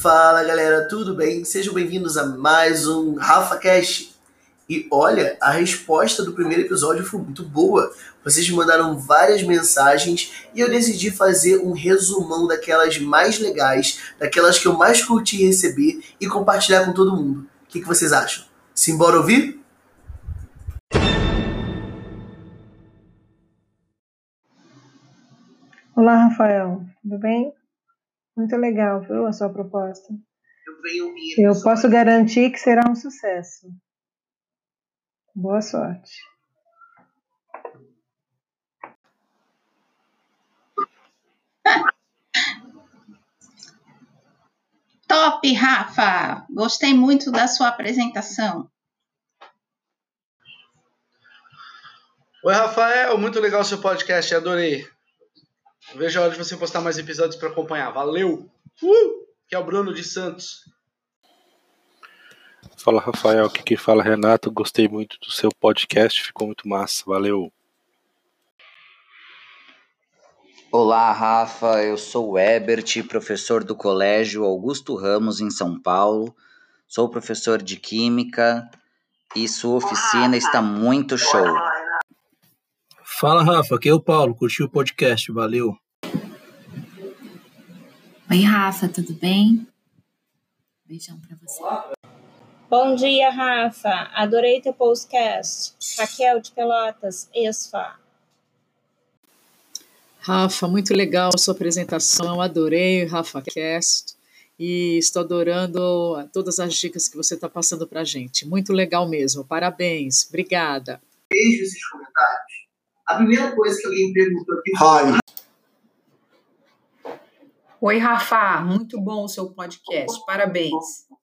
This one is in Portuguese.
Fala galera, tudo bem? Sejam bem-vindos a mais um Rafa Cash. E olha, a resposta do primeiro episódio foi muito boa. Vocês me mandaram várias mensagens e eu decidi fazer um resumão daquelas mais legais, daquelas que eu mais curti receber e compartilhar com todo mundo. O que, que vocês acham? Simbora ouvir? Olá, Rafael. Tudo bem? Muito legal, viu, a sua proposta. Eu, venho eu posso garantir que será um sucesso. Boa sorte. Top, Rafa! Gostei muito da sua apresentação. Oi, Rafael, muito legal o seu podcast, adorei. Veja a hora de você postar mais episódios para acompanhar. Valeu! Uh! Que é o Bruno de Santos. Fala Rafael, aqui que fala Renato. Gostei muito do seu podcast, ficou muito massa. Valeu! Olá, Rafa. Eu sou o Ebert, professor do Colégio Augusto Ramos, em São Paulo. Sou professor de Química e sua oficina está muito show. Fala, Rafa. Aqui é o Paulo. Curtiu o podcast. Valeu. Oi, Rafa. Tudo bem? Beijão pra você. Bom dia, Rafa. Adorei teu podcast. Raquel de Pelotas, ESFA. Rafa, muito legal a sua apresentação. Adorei o Rafa Cast e estou adorando todas as dicas que você está passando para a gente. Muito legal mesmo. Parabéns. Obrigada. Esses comentários a primeira coisa que alguém perguntou aqui foi. Oi, Rafa, muito bom o seu podcast, parabéns.